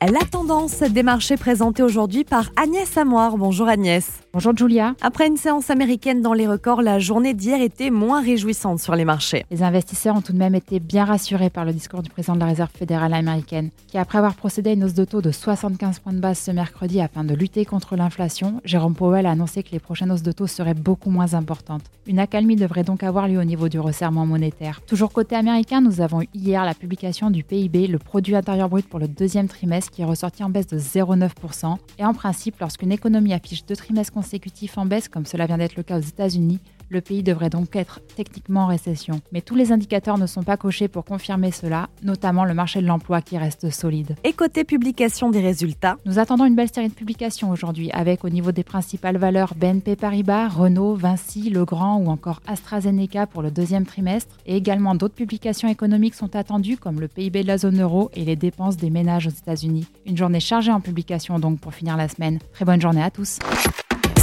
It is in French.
La tendance des marchés présentée aujourd'hui par Agnès Amoir. Bonjour Agnès. Bonjour Julia. Après une séance américaine dans les records, la journée d'hier était moins réjouissante sur les marchés. Les investisseurs ont tout de même été bien rassurés par le discours du président de la Réserve fédérale américaine, qui après avoir procédé à une hausse de taux de 75 points de base ce mercredi afin de lutter contre l'inflation, Jérôme Powell a annoncé que les prochaines hausses de taux seraient beaucoup moins importantes. Une accalmie devrait donc avoir lieu au niveau du resserrement monétaire. Toujours côté américain, nous avons eu hier la publication du PIB, le produit intérieur brut pour le deuxième trimestre qui est ressorti en baisse de 0,9%. Et en principe, lorsqu'une économie affiche deux trimestres consécutifs en baisse, comme cela vient d'être le cas aux États-Unis, le pays devrait donc être techniquement en récession. Mais tous les indicateurs ne sont pas cochés pour confirmer cela, notamment le marché de l'emploi qui reste solide. Et côté publication des résultats Nous attendons une belle série de publications aujourd'hui, avec au niveau des principales valeurs BNP Paribas, Renault, Vinci, Legrand ou encore AstraZeneca pour le deuxième trimestre. Et également d'autres publications économiques sont attendues, comme le PIB de la zone euro et les dépenses des ménages aux États-Unis. Une journée chargée en publications donc pour finir la semaine. Très bonne journée à tous.